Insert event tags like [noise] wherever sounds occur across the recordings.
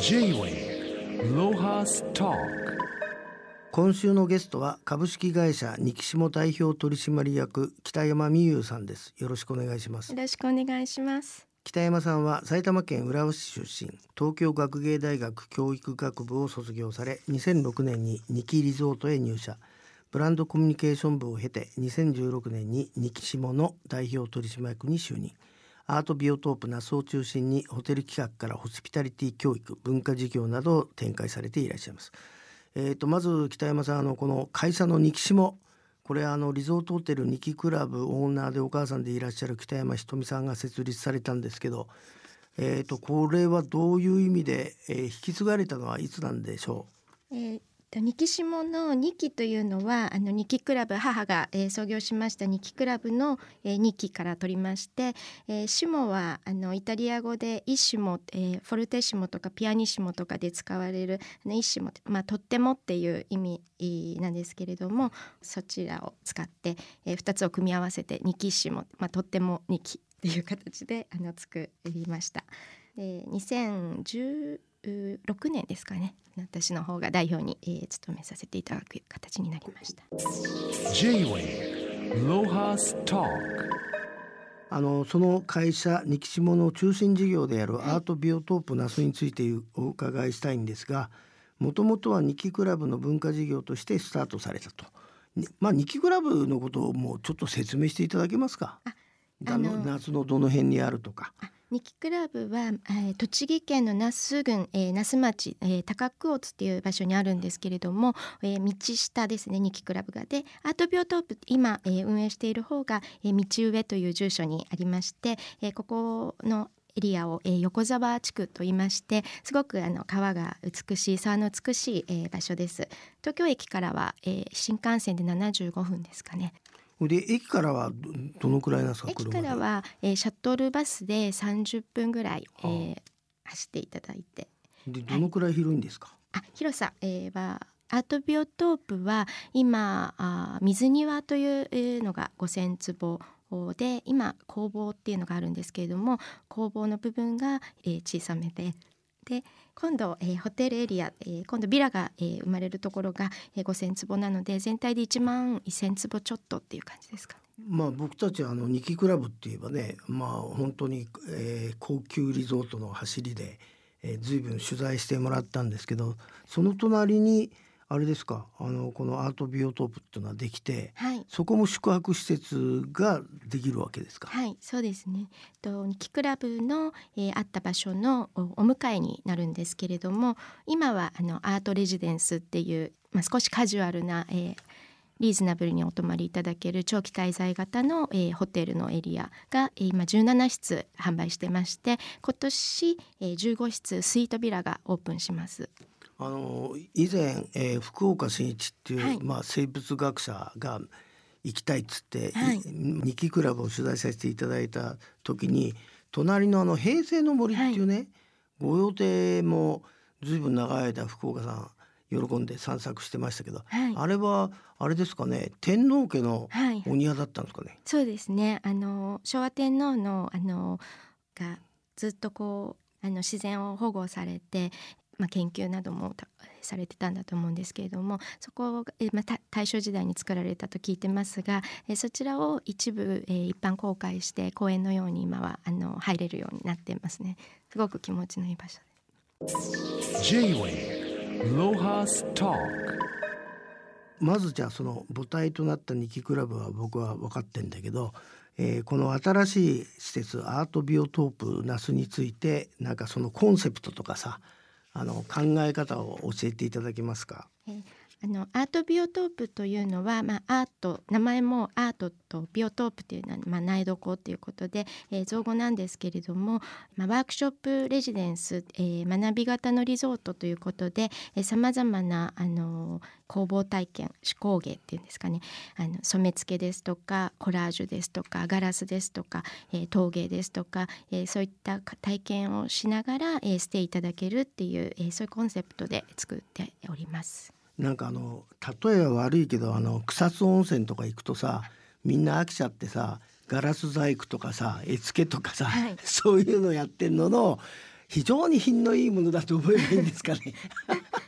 J-Way ロハスタ今週のゲストは株式会社ニキシモ代表取締役北山美優さんです。よろしくお願いします。よろしくお願いします。北山さんは埼玉県浦和市出身。東京学芸大学教育学部を卒業され2006年にニキリゾートへ入社。ブランドコミュニケーション部を経て2016年にニキシモの代表取締役に就任アートビオトープ那須を中心にホテル企画からホスピタリティ教育文化事業などを展開されていらっしゃいます。えーと、まず北山さんあのこの会社のニキシモこれあのリゾートホテルニキクラブオーナーでお母さんでいらっしゃる北山ひとみさんが設立されたんですけど、えーと、これはどういう意味で、えー、引き継がれたのはいつなんでしょう、えーニキシモの2期というのはあのニキクラブ母が、えー、創業しましたニキクラブの、えー、2期から取りまして、えー、シモはあのイタリア語でイッシモ、えー、フォルテシモとかピアニシモとかで使われるイッシモ、まあ、とってもっていう意味なんですけれどもそちらを使って、えー、2つを組み合わせてニキシモ、まあ、とっても2期っていう形であの作りました。で2010 6年ですかね私の方が代表に、えー、務めさせていただく形になりました J-Way ロハスタあのその会社ニキシモの中心事業であるアートビオトープナスについてお伺いしたいんですがもともとはニキクラブの文化事業としてスタートされたと。まあ、ニキクラブのことをもうちょっと説明していただけますか？あの夏のどの辺にあるとか。ニキクラブは、えー、栃木県の那須郡、えー、那須町、えー、高久津っていう場所にあるんですけれども、えー、道下ですねニキクラブが。でアートビオトープ今、えー、運営している方が、えー、道上という住所にありまして、えー、ここのエリアを、えー、横沢地区と言いましてすごくあの川が美しい沢の美しい、えー、場所です。東京駅からは、えー、新幹線で75分ですかね。で駅からはどのくらいなんですか駅からは、えー、シャトルバスで30分ぐらい、えー、走っていただいて。でどのくらい広いんですか、はい、あ広さ、えー、はアートビオトープは今あ水庭というのが5,000坪で今工房っていうのがあるんですけれども工房の部分が、えー、小さめでで今度、えー、ホテルエリア、えー、今度ビラが、えー、生まれるところが、えー、5,000坪なので全体で1万1,000坪ちょっとっていう感じですか、まあ僕たちあのニキクラブっていえばねまあ本当に、えー、高級リゾートの走りで、えー、随分取材してもらったんですけどその隣にあれですか？あのこのアートビオトープっていうのはできて、はい、そこも宿泊施設ができるわけですか？はいそうですね。とキクラブの、えー、あった場所のお迎えになるんですけれども今はあのアートレジデンスっていう、まあ、少しカジュアルな、えー、リーズナブルにお泊まりいただける長期滞在型の、えー、ホテルのエリアが、えー、今17室販売してまして今年、えー、15室スイートビラがオープンします。あの以前、えー、福岡伸一っていう、はい、まあ、生物学者が行きたいっつって、はい、ニキクラブを取材させていただいた時に隣のあの平成の森っていうね、はい、ご予定もずいぶん長い間福岡さん喜んで散策してましたけど、はい、あれはあれですかね天皇家のお庭だったんですかね、はい、そうですね。あの昭和天皇のあのがずっとこうあの自然を保護されてまあ、研究などもされてたんだと思うんですけれどもそこを、えまあ、大正時代に作られたと聞いてますが、えそちらを一部、え一般公開して公園のように今はあの入れるようになってますね。すごく気持ちのいい場所で。すまずじゃあその母体となったニキクラブは僕は分かってんだけど、えー、この新しい施設アートビオトープ那須についてなんかそのコンセプトとかさあの考え方を教えていただけますか？あのアートビオトープというのは、まあ、アート名前もアートとビオトープというのは、まあ、苗床ということで、えー、造語なんですけれども、まあ、ワークショップレジデンス、えー、学び型のリゾートということでさまざまなあの工房体験手工芸っていうんですかねあの染め付けですとかコラージュですとかガラスですとか、えー、陶芸ですとか、えー、そういった体験をしながら、えー、していただけるっていう、えー、そういうコンセプトで作っております。なんかあの例えは悪いけどあの草津温泉とか行くとさみんな飽きちゃってさガラス細工とかさ絵付けとかさ、はい、[laughs] そういうのやってんのの非常に品のいいものだと思えばいいんですかね。[laughs]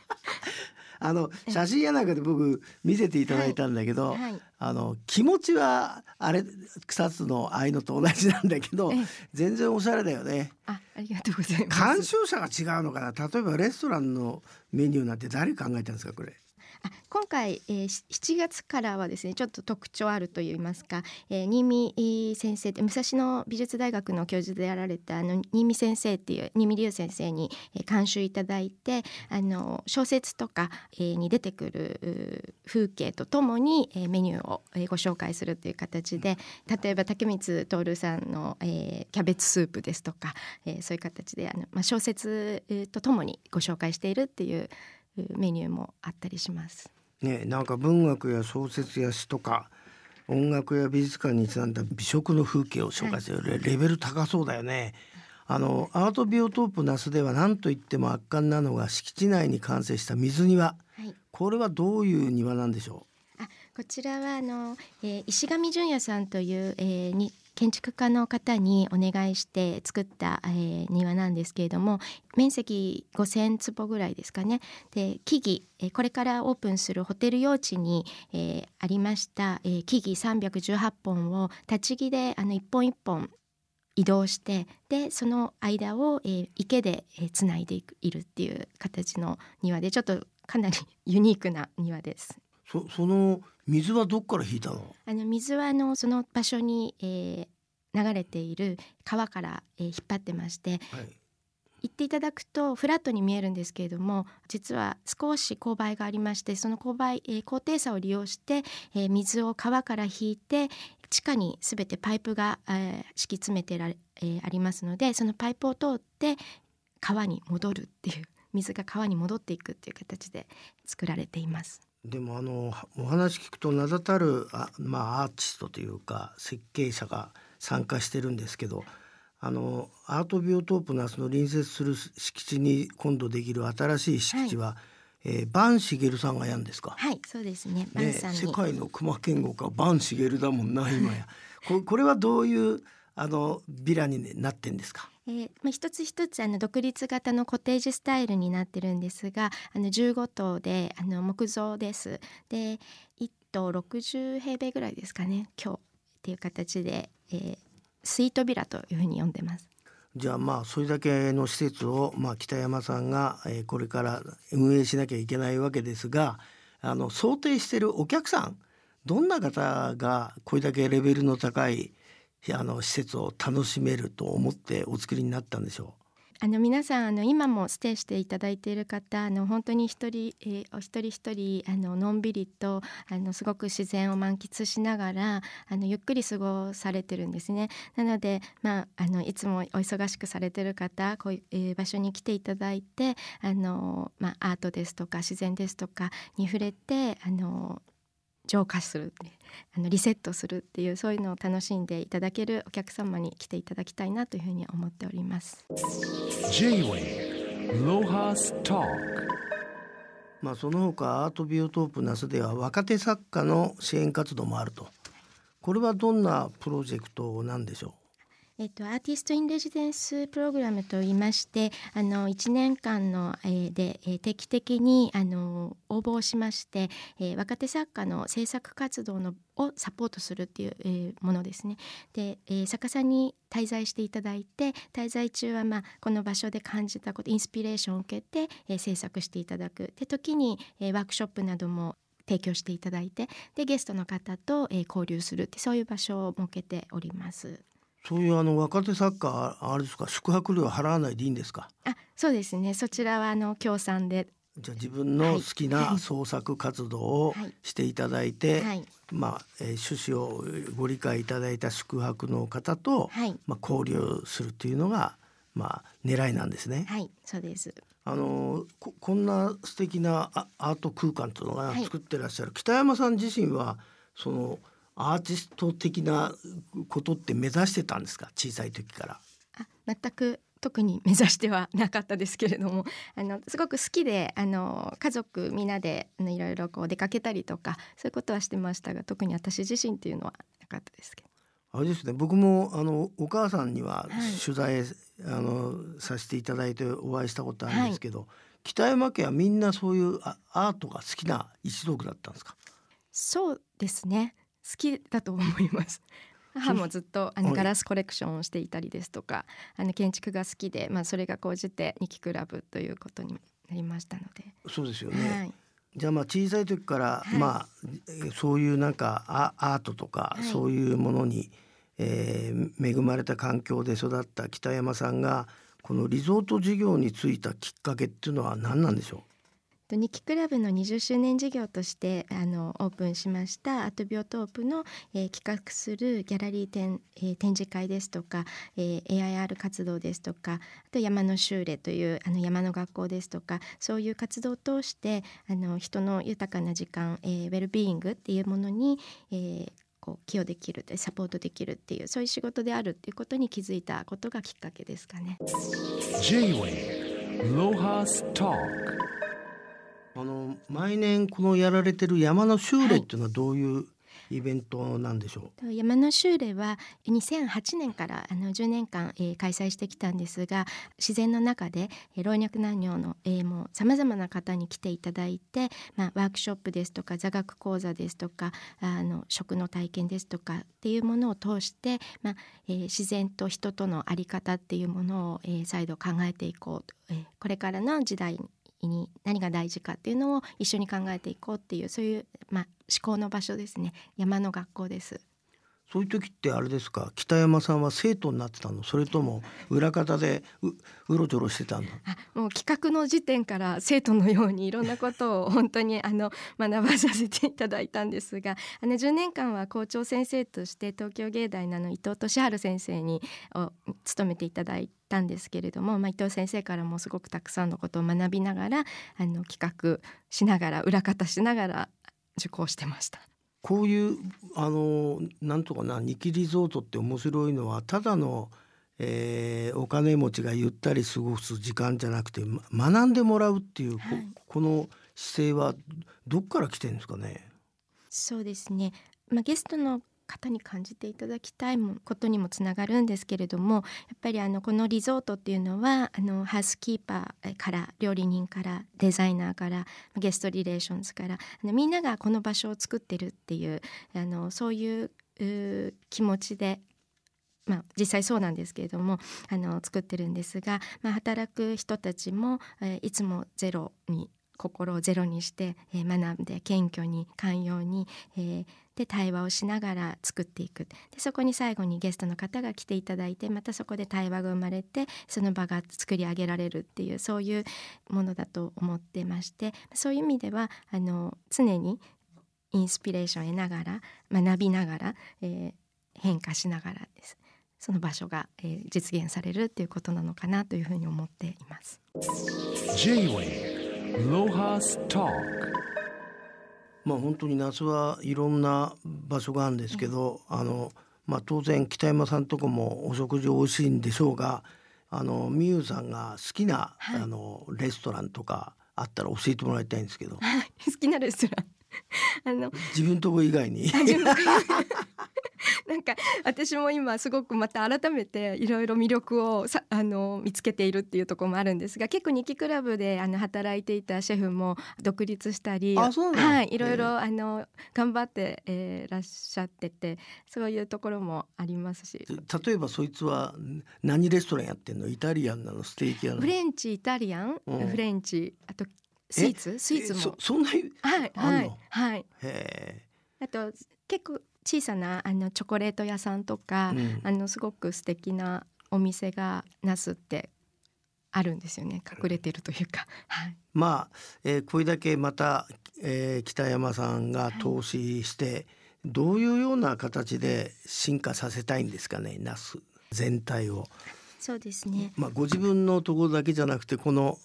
あの写真やなんかで僕見せていただいたんだけど、はいはいあの気持ちはあれ草津のああいうのと同じなんだけどええ全然おしゃれだよね。あ、ありがとうございます。監修者が違うのかな例えばレストランのメニューなんて誰考えたんですかこれ。あ今回、えー、7月からはですねちょっと特徴あるといいますか、えー、新見先生武蔵野美術大学の教授であられたあの新見先生っていう新見龍先生に、えー、監修いただいてあの小説とか、えー、に出てくる風景とともに、えー、メニューを、ご紹介するという形で例えば竹光徹さんの、えー、キャベツスープですとか、えー、そういう形であの、まあ、小説とともにご紹介しているっていうメニューもあったりします。ねなんか文学や小説や詩とか音楽や美術館にちなんだ美食の風景を紹介する、レレベル高そうだよね。あのアートビオトープ那須では何といっても圧巻なのが敷地内に完成した水庭はいこれはどういう庭なんでしょあこちらはあの、えー石上純也さんという、えーに建築家の方にお願いして作った、えー庭なんですけれども面積5,000坪ぐらいですかねで木々、えーこれからオープンするホテル用地に、えーありました、えー木々318本を立ち木であの一本一本移動してでその間を、えー池で、つないでいくいるっていう形の庭でちょっとかなり [laughs] ユニークな庭です。その水はどっから引いたの？あの水はあのその場所に、えー流れている川から、えー引っ張ってましてはい行っていただくとフラットに見えるんですけれども実は少し勾配がありましてその勾配、えー高低差を利用して、えー水を川から引いて地下にすべてパイプが、えー敷き詰めてられ、えーありますのでそのパイプを通って川に戻るっていう水が川に戻っていくっていう形で作られています。でもあのお話聞くと名だたるあ、まあ、アーティストというか設計者が参加してるんですけどあのアートビオトープ那須の隣接する敷地に今度できる新しい敷地は、えー、バンシゲルさんがやるんですか？はい、そうですね。バンね、さんに、世界の熊健吾かバンシゲルだもんな今やここれはどういうあのビラになってんですか？えーまあ、一つ一つあの独立型のコテージスタイルになってるんですがあの15棟であの木造です。で1棟60平米ぐらいですかね今日っていう形で、えースイートビラというふうに呼んでます。じゃあまあそれだけの施設を、まあ、北山さんが、えーこれから運営しなきゃいけないわけですがあの想定してるお客さんどんな方がこれだけレベルの高いあの施設を楽しめると思ってお作りになったんでしょあの皆さんあの今もステイしていただいている方あの本当に一人、えーお一人一人あののんびりとあのすごく自然を満喫しながらあのゆっくり過ごされてるんですね。なので、まあ、あのいつもお忙しくされてる方こういう、えー場所に来ていただいてあの、まあ、アートですとか自然ですとかに触れてあの浄化するあのリセットするっていうそういうのを楽しんでいただけるお客様に来ていただきたいなというふうに思っております。J-Way Lohas Talk まあその他アートビオトープ那須では若手作家の支援活動もあると。これはどんなプロジェクトなんでしょえっと、アーティスト・イン・レジデンス・プログラムといいましてあの1年間の、えーで、えー定期的にあの応募をしまして、えー若手作家の制作活動のをサポートするっていう、えーものですね。で、えー作家さんに滞在していただいて滞在中は、まあ、この場所で感じたことインスピレーションを受けて、えー制作していただくで時に、えーワークショップなども提供していただいてでゲストの方と、えー交流するってそういう場所を設けております。うそういうあの若手作家あれですか？宿泊料払わないでいいんですか？あそうですね。そちらはあの協賛で、じゃあ自分の好きな創作活動をはいしていただいて、はい。まあ、えー趣旨をご理解いただいた宿泊の方と、はい。まあ、交流するというのが、まあ、狙いなんですね。はい。そうです。あのここんな素敵なアアート空間というのがはい。作ってらっしゃる、北山さん自身はそのアーティスト的なことって目指してたんですか？小さい時から。あ全く特に目指してはなかったですけれども。[laughs] あのすごく好きであの家族みんなであのいろいろこう出かけたりとかそういうことはしてましたが特に私自身っていうのはなかったですけど。あれですね。僕もあのお母さんにははい。取材、あのさせていただいてお会いしたことあるんですけど、北山家はみんなそういうあアートが好きな一族だったんですか？そうですね好きだと思います。母もずっとあのはい。ガラスコレクションをしていたりですとかあの建築が好きで、まあ、それが講じて日記クラブということになりましたので、そうですよね、はい、じゃあまあ小さい時から、はい。まあえそういうなんかアアートとか、はい。そういうものに、えー恵まれた環境で育った北山さんがこのリゾート事業に就いたきっかけっていうのは何なんでしょと日記クラブの20周年事業としてあのオープンしましたアトビオトープの、えー企画するギャラリー展、えー展示会ですとか、えー AIR 活動ですとかあと山の修練というあの山の学校ですとかそういう活動を通してあの人の豊かな時間、えーウェルビーイングっていうものに、えーこう寄与できるサポートできるっていうそういう仕事であるっていうことに気づいたことがきっかけですかね。J-Way Lohas Talk うあの毎年このやられてる山の修練っていうのはどういうイベントなんでしょう、山の修練は2008年からあの10年間、えー開催してきたんですが自然の中で、えー老若男女の、えーもうさまざまな方に来ていただいて、まあ、ワークショップですとか座学講座ですとかあの食の体験ですとかっていうものを通して、まあえー自然と人との在り方っていうものを、えー再度考えていこうと、えーこれからの時代に何が大事かっていうのを一緒に考えていこうっていうそういう、まあ、思考の場所ですね山の学校です。そういう時ってあれですか？北山さんは生徒になってたの？それとも裏方でうろちょろしてたの？あもう企画の時点から生徒のようにいろんなことを本当にあの学ばさせていただいたんですがあの10年間は校長先生として東京芸大のの伊藤俊治先生にを務めていただいたんですけれども、まあ、伊藤先生からもすごくたくさんのことを学びながらあの企画しながら裏方しながら受講してました。こういうあのなんとかな日記リゾートって面白いのはただの、えーお金持ちがゆったり過ごす時間じゃなくて、ま学んでもらうっていう、こはいこの姿勢はどっから来てるんですかね？そうですね、まあ、ゲストの方に感じていただきたいもことにもつながるんですけれどもやっぱりあのこのリゾートっていうのはあのハウスキーパーから料理人からデザイナーからゲストリレーションズからあのみんながこの場所を作ってるっていうあのそういう気持ちでまあ、実際そうなんですけれどもあの作ってるんですが、まあ、働く人たちも、えーいつもゼロに心をゼロにして、えー学んで謙虚に寛容に、えーで対話をしながら作っていく。でそこに最後にゲストの方が来ていただいてまたそこで対話が生まれてその場が作り上げられるっていうそういうものだと思ってましてそういう意味ではあの常にインスピレーションを得ながら学びながら、えー変化しながらです。その場所が、えー実現されるっていうことなのかなというふうに思っています。J-Way Lohas Talk. まあ本当に夏はいろんな場所があるんですけど、あのまあ当然北山さんとこもお食事美味しいんでしょうが、あのみゆさんが好きな、はい。あのレストランとかあったら教えてもらいたいんですけど、はい。好きなレストラン。あの自分とこ以外に。なんか私も今すごくまた改めていろいろ魅力をさあの見つけているっていうところもあるんですが結構日記クラブであの働いていたシェフも独立したりはい、いろいろあの頑張って、えーらっしゃっててそういうところもありますし。例えばそいつは何レストランやってんの？イタリアンなの？ステーキ屋なの？フレンチイタリアン、うん。フレンチあとスイーツ？スイーツも。そんなに？はいあんの？はい。はいへあと結構小さなあのチョコレート屋さんとかえ、、うん。あのすごく素敵なお店がナスってあるんですよね。隠れてるというか、[laughs] はい、まあ、えーこれだけまた、えー北山さんが投資して、どういうような形で進化させたいんですかねナス全体を。そうですね。まあ、ご自分のところだけじゃなくてこの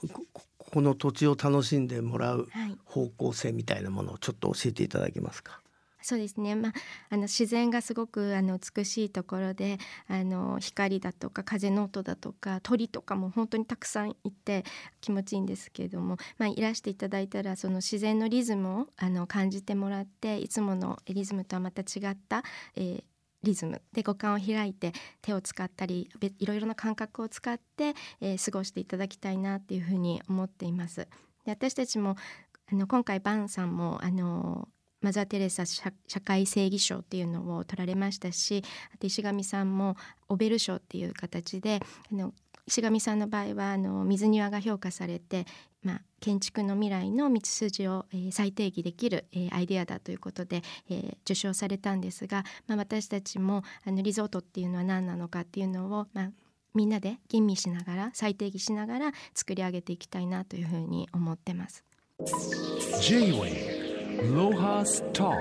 この土地を楽しんでもらうはい。方向性みたいなものをちょっと教えていただけますか？そうですね、まあ、あの自然がすごくあの美しいところであの光だとか風の音だとか鳥とかも本当にたくさんいて気持ちいいんですけれども、まあ、いらしていただいたらその自然のリズムをあの感じてもらっていつものリズムとはまた違った、えーリズムで五感を開いて手を使ったりいろいろな感覚を使って、えー過ごしていただきたいなっていうふうに思っています。で私たちもあの今回バンさんもあのマザー・テレサ社会正義賞っていうのを取られましたしあと石上さんもオベル賞っていう形であの石上さんの場合はあの水庭が評価されて、まあ、建築の未来の道筋を、えー再定義できる、えーアイデアだということで、えー受賞されたんですが、まあ、私たちもあのリゾートっていうのは何なのかっていうのを、まあ、みんなで吟味しながら再定義しながら作り上げていきたいなというふうに思ってます。J-Wave Lohas Talk.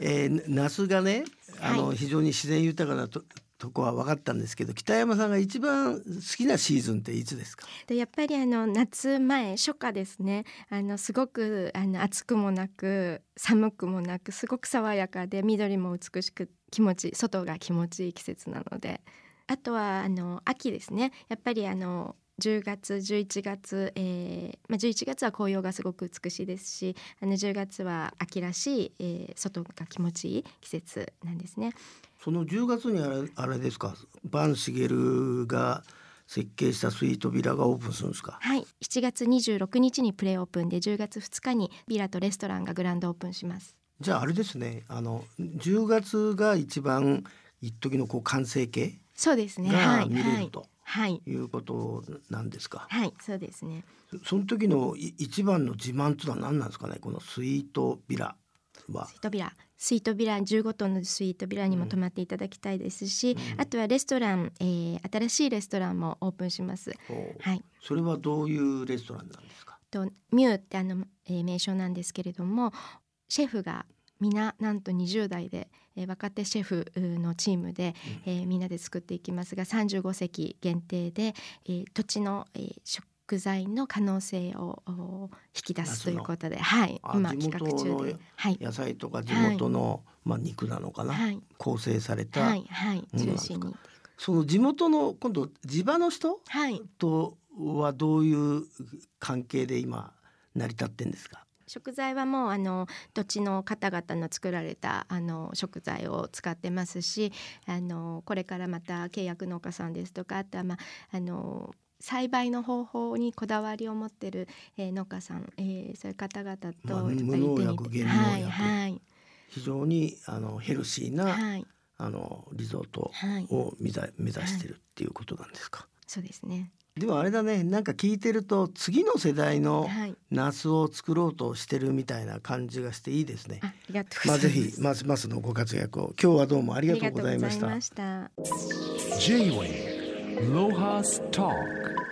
えー、那須がねあの、はい。非常に自然豊かなととこは分かったんですけど北山さんが一番好きなシーズンっていつですか？でやっぱりあの夏前初夏ですね。あのすごくあの暑くもなく寒くもなくすごく爽やかで緑も美しく気持ち外が気持ちいい季節なので。あとはあの秋ですね。やっぱりあの10月11月、えーまあ、11月は紅葉がすごく美しいですしあの10月は秋らしい、えー外が気持ちいい季節なんですね。その10月にあれあれですか？坂茂が設計したスイートビラがオープンするんですか？はい、7月26日にプレオープンで10月2日にビラとレストランがグランドオープンします。じゃああれですね。あの10月が一番一時のこう完成形そうですね。がはい、はい、い、いうことなんですか、はい、そうですね。その時のい一番の自慢っていうのは何なんですかね？このスイートビラは。スイートビラ、スイートビラ15トンのスイートビラにも泊まっていただきたいですし、あとはレストラン、えー新しいレストランもオープンします。おはい。それはどういうレストランなんですか？とミューってあの、えー名称なんですけれども、シェフが皆なんと20代で、えー若手シェフのチームで、えーみんなで作っていきますが35席限定で、えー土地の、えー食材の可能性をお引き出すということで、はい、あ今企画中で、はい、野菜とか地元の、まあ、肉なのかな、はい、構成された、はい、はい、中心に、その地元の今度地場の人はい、とはどういう関係で今成り立ってんですか？食材はもうあの土地の方々の作られたあの食材を使ってますしあのこれからまた契約農家さんですとかあとは、まあ、あの栽培の方法にこだわりを持ってる、えー農家さん、えーそういう方々とやっぱまあり手に無農薬はい減農薬。はい非常にあのヘルシーな、はい。あのリゾートはい。を目指目指してるっていうことなんですか、そうですねでもあれだねなんか聞いてると次の世代のはい。ナスを作ろうとしてるみたいな感じがしていいですね。あありがとうまあぜございます、ひますますのご活躍を。今日はどうもありがとうございました。ありがとうご